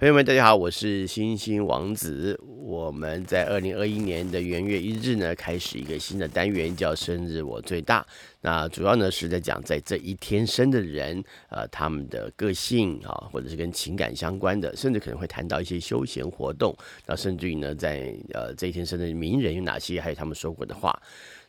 朋友们，大家好，我是星星王子。我们在二零二一年的元月一日呢，开始一个新的单元，叫“生日我最大”。那主要呢是在讲在这一天生的人，呃，他们的个性啊，或者是跟情感相关的，甚至可能会谈到一些休闲活动。那甚至于呢，在呃这一天生的名人有哪些，还有他们说过的话。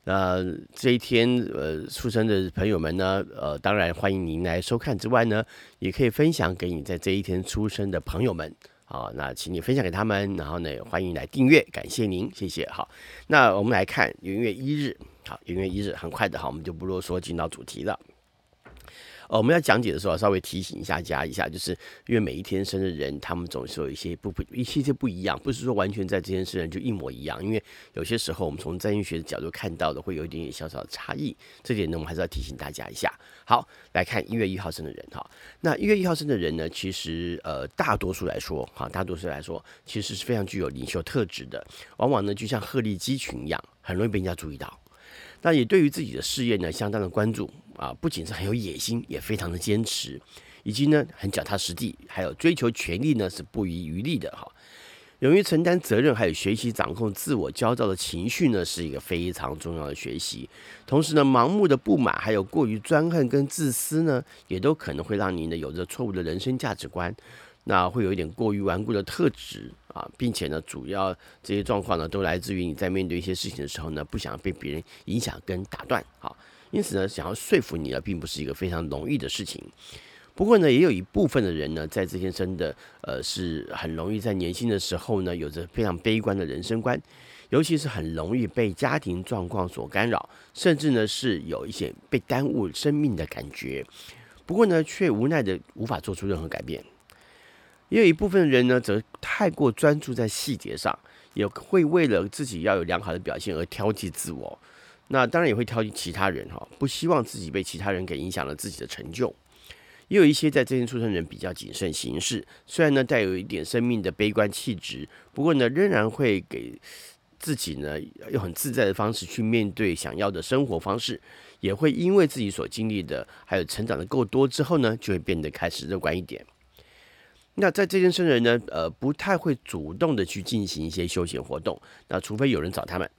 那这一天，呃，出生的朋友们呢，呃，当然欢迎您来收看之外呢，也可以分享给你在这一天出生的朋友们。好，那请你分享给他们，然后呢，欢迎来订阅，感谢您，谢谢。好，那我们来看元月一日，好，元月一日很快的，好，我们就不啰嗦，进到主题了。哦，我们要讲解的时候，稍微提醒一下，加一下，就是因为每一天生的人，他们总是有一些不不一些些不一样，不是说完全在这天生人就一模一样，因为有些时候我们从占星学的角度看到的会有一点点小小的差异，这点呢，我们还是要提醒大家一下。好，来看一月一号生的人哈，那一月一号生的人呢，其实呃大多数来说，哈，大多数来说，其实是非常具有领袖特质的，往往呢就像鹤立鸡群一样，很容易被人家注意到。那也对于自己的事业呢，相当的关注啊，不仅是很有野心，也非常的坚持，以及呢很脚踏实地，还有追求权力呢是不遗余力的哈。勇于承担责任，还有学习掌控自我焦躁的情绪呢，是一个非常重要的学习。同时呢，盲目的不满，还有过于专横跟自私呢，也都可能会让你呢有着错误的人生价值观。那会有一点过于顽固的特质啊，并且呢，主要这些状况呢，都来自于你在面对一些事情的时候呢，不想被别人影响跟打断啊，因此呢，想要说服你呢，并不是一个非常容易的事情。不过呢，也有一部分的人呢，在这些生的，呃，是很容易在年轻的时候呢，有着非常悲观的人生观，尤其是很容易被家庭状况所干扰，甚至呢，是有一些被耽误生命的感觉。不过呢，却无奈的无法做出任何改变。也有一部分人呢，则太过专注在细节上，也会为了自己要有良好的表现而挑剔自我。那当然也会挑剔其他人哈，不希望自己被其他人给影响了自己的成就。也有一些在这些出生人比较谨慎行事，虽然呢带有一点生命的悲观气质，不过呢仍然会给自己呢用很自在的方式去面对想要的生活方式，也会因为自己所经历的还有成长的够多之后呢，就会变得开始乐观一点。那在这天生人呢，呃，不太会主动的去进行一些休闲活动，那除非有人找他们，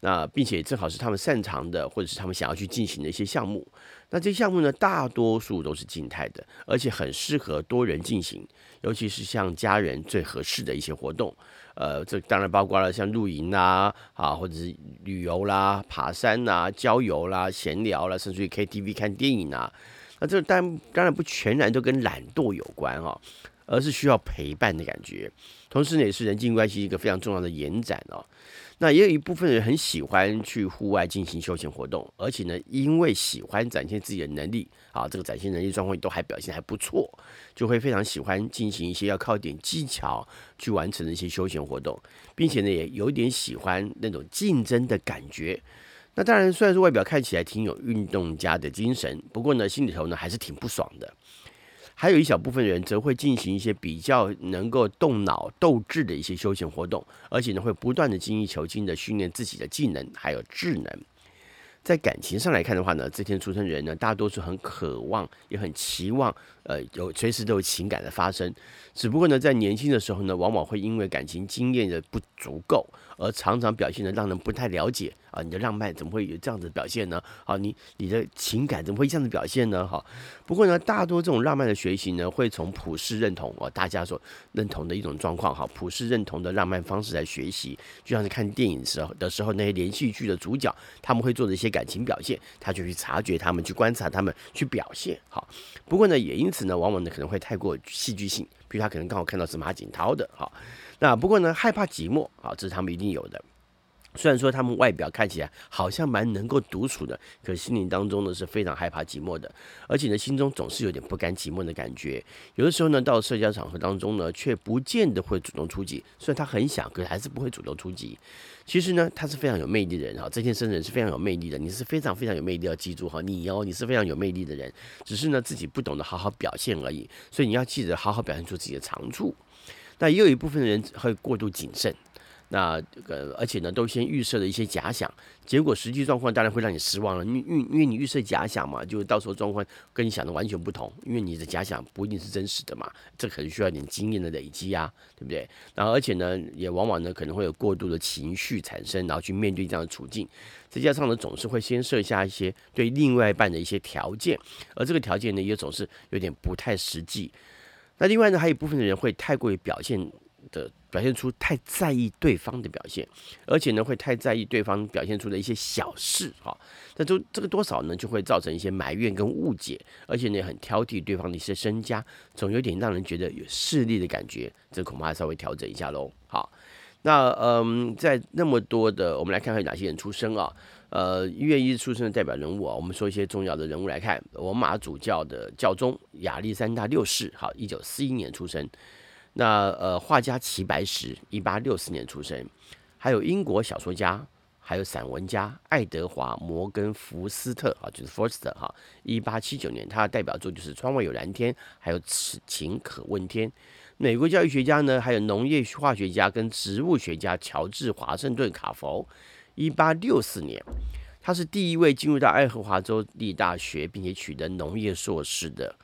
那并且正好是他们擅长的，或者是他们想要去进行的一些项目。那这些项目呢，大多数都是静态的，而且很适合多人进行，尤其是像家人最合适的一些活动。呃，这当然包括了像露营啦，啊，或者是旅游啦、爬山啦、郊游啦、闲聊啦，甚至于 KTV 看电影啊。那这当当然不全然都跟懒惰有关哈、哦。而是需要陪伴的感觉，同时呢，也是人际关系一个非常重要的延展哦。那也有一部分人很喜欢去户外进行休闲活动，而且呢，因为喜欢展现自己的能力啊，这个展现能力状况都还表现还不错，就会非常喜欢进行一些要靠一点技巧去完成的一些休闲活动，并且呢，也有点喜欢那种竞争的感觉。那当然，虽然说外表看起来挺有运动家的精神，不过呢，心里头呢还是挺不爽的。还有一小部分人则会进行一些比较能够动脑斗智的一些休闲活动，而且呢会不断的精益求精的训练自己的技能还有智能。在感情上来看的话呢，这天出生人呢大多数很渴望也很期望，呃有随时都有情感的发生，只不过呢在年轻的时候呢，往往会因为感情经验的不足够，而常常表现的让人不太了解。啊，你的浪漫怎么会有这样子表现呢？好，你你的情感怎么会这样子表现呢？好，不过呢，大多这种浪漫的学习呢，会从普世认同哦，大家所认同的一种状况哈，普世认同的浪漫方式来学习，就像是看电影时候的时候，那些连续剧的主角他们会做的一些感情表现，他就去察觉他们，去观察他们，去表现。好，不过呢，也因此呢，往往呢可能会太过戏剧性，比如他可能刚好看到是马景涛的，好，那不过呢，害怕寂寞，啊，这是他们一定有的。虽然说他们外表看起来好像蛮能够独处的，可心灵当中呢是非常害怕寂寞的，而且呢心中总是有点不甘寂寞的感觉。有的时候呢到社交场合当中呢，却不见得会主动出击。虽然他很想，可是还是不会主动出击。其实呢他是非常有魅力的人哈，这天生人是非常有魅力的。你是非常非常有魅力，要记住哈，你哦你是非常有魅力的人，只是呢自己不懂得好好表现而已。所以你要记得好好表现出自己的长处。那也有一部分人会过度谨慎。那呃，而且呢，都先预设了一些假想，结果实际状况当然会让你失望了。因因因为你预设假想嘛，就到时候状况跟你想的完全不同，因为你的假想不一定是真实的嘛。这可能需要点经验的累积啊，对不对？然后而且呢，也往往呢可能会有过度的情绪产生，然后去面对这样的处境。再加上呢，总是会先设下一些对另外一半的一些条件，而这个条件呢，也总是有点不太实际。那另外呢，还有一部分的人会太过于表现。的表现出太在意对方的表现，而且呢，会太在意对方表现出的一些小事哈，那就这个多少呢，就会造成一些埋怨跟误解，而且呢，很挑剔对方的一些身家，总有点让人觉得有势利的感觉，这恐怕稍微调整一下喽。好，那嗯，在那么多的，我们来看看哪些人出生啊？呃，一月一日出生的代表人物啊，我们说一些重要的人物来看，罗马主教的教宗亚历山大六世，好，一九四一年出生。那呃，画家齐白石，一八六四年出生，还有英国小说家，还有散文家爱德华摩根福斯特啊，就是 Forster 哈，一八七九年，他的代表作就是《窗外有蓝天》，还有《此情可问天》。美国教育学家呢，还有农业化学家跟植物学家乔治华盛顿卡佛，一八六四年，他是第一位进入到爱荷华州立大学并且取得农业硕士的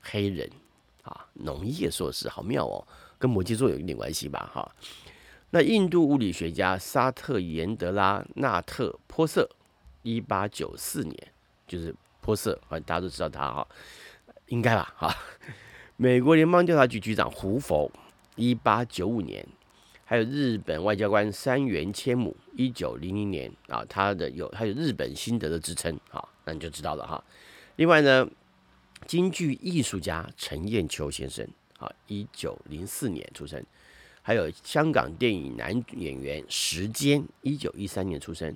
黑人。啊，农业硕士好妙哦，跟摩羯座有一点关系吧？哈，那印度物理学家沙特延德拉纳特波瑟，一八九四年，就是波瑟啊，大家都知道他哈，应该吧？哈，美国联邦调查局局长胡佛，一八九五年，还有日本外交官三原千亩，一九零零年啊，他的有还有日本新德的之称，啊，那你就知道了哈。另外呢。京剧艺术家陈砚秋先生，啊，一九零四年出生；还有香港电影男演员时间，一九一三年出生；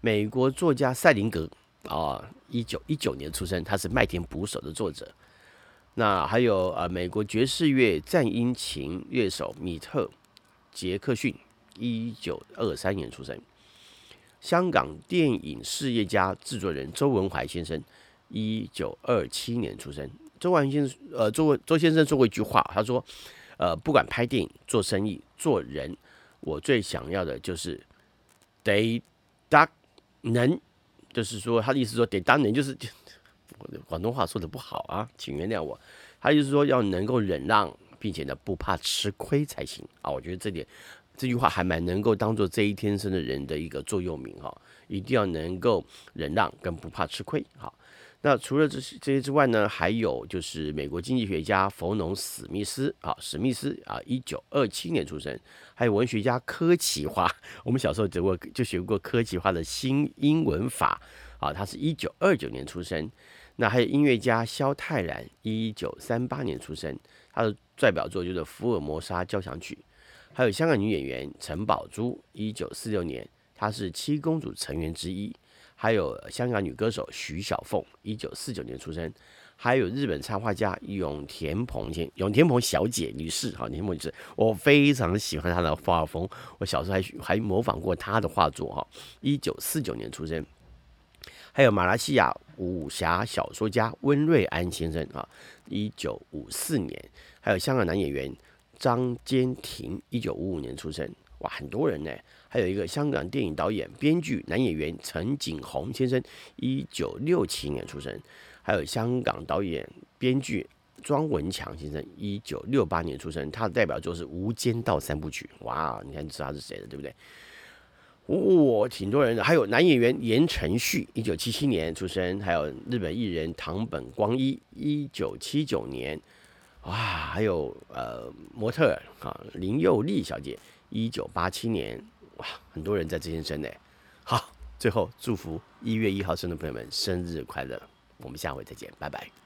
美国作家赛林格，啊，一九一九年出生，他是《麦田捕手》的作者。那还有呃，美国爵士乐颤音琴乐手米特杰克逊，一九二三年出生；香港电影事业家制作人周文怀先生。一九二七年出生，周文怀先生，呃，周周先生说过一句话，他说，呃，不管拍电影、做生意、做人，我最想要的就是得当能，就是说他的意思说得当能，就是 广东话说的不好啊，请原谅我。他就是说要能够忍让，并且呢不怕吃亏才行啊。我觉得这点这句话还蛮能够当做这一天生的人的一个座右铭哈，一定要能够忍让跟不怕吃亏哈。那除了这些这些之外呢，还有就是美国经济学家弗农史密斯啊，史密斯啊，一九二七年出生。还有文学家柯奇华，我们小时候学过就学过柯奇华的新英文法啊，他是一九二九年出生。那还有音乐家萧泰然，一九三八年出生，他的代表作就是《福尔摩沙交响曲》。还有香港女演员陈宝珠，一九四六年，她是七公主成员之一。还有香港女歌手徐小凤，一九四九年出生。还有日本插画家永田鹏先永田鹏小姐女士，哈，永田鹏女士，我非常喜欢她的画风。我小时候还还模仿过她的画作，哈，一九四九年出生。还有马来西亚武侠小说家温瑞安先生，啊，一九五四年。还有香港男演员张坚庭，一九五五年出生。哇，很多人呢。还有一个香港电影导演、编剧、男演员陈景鸿先生，一九六七年出生；还有香港导演、编剧庄文强先生，一九六八年出生。他的代表作是《无间道三部曲》。哇，你看知道是谁的，对不对？哇，挺多人的。还有男演员言承旭，一九七七年出生；还有日本艺人堂本光一，一九七九年。哇，还有呃模特啊林佑利小姐，一九八七年。哇，很多人在这天生呢。好，最后祝福一月一号生的朋友们生日快乐。我们下回再见，拜拜。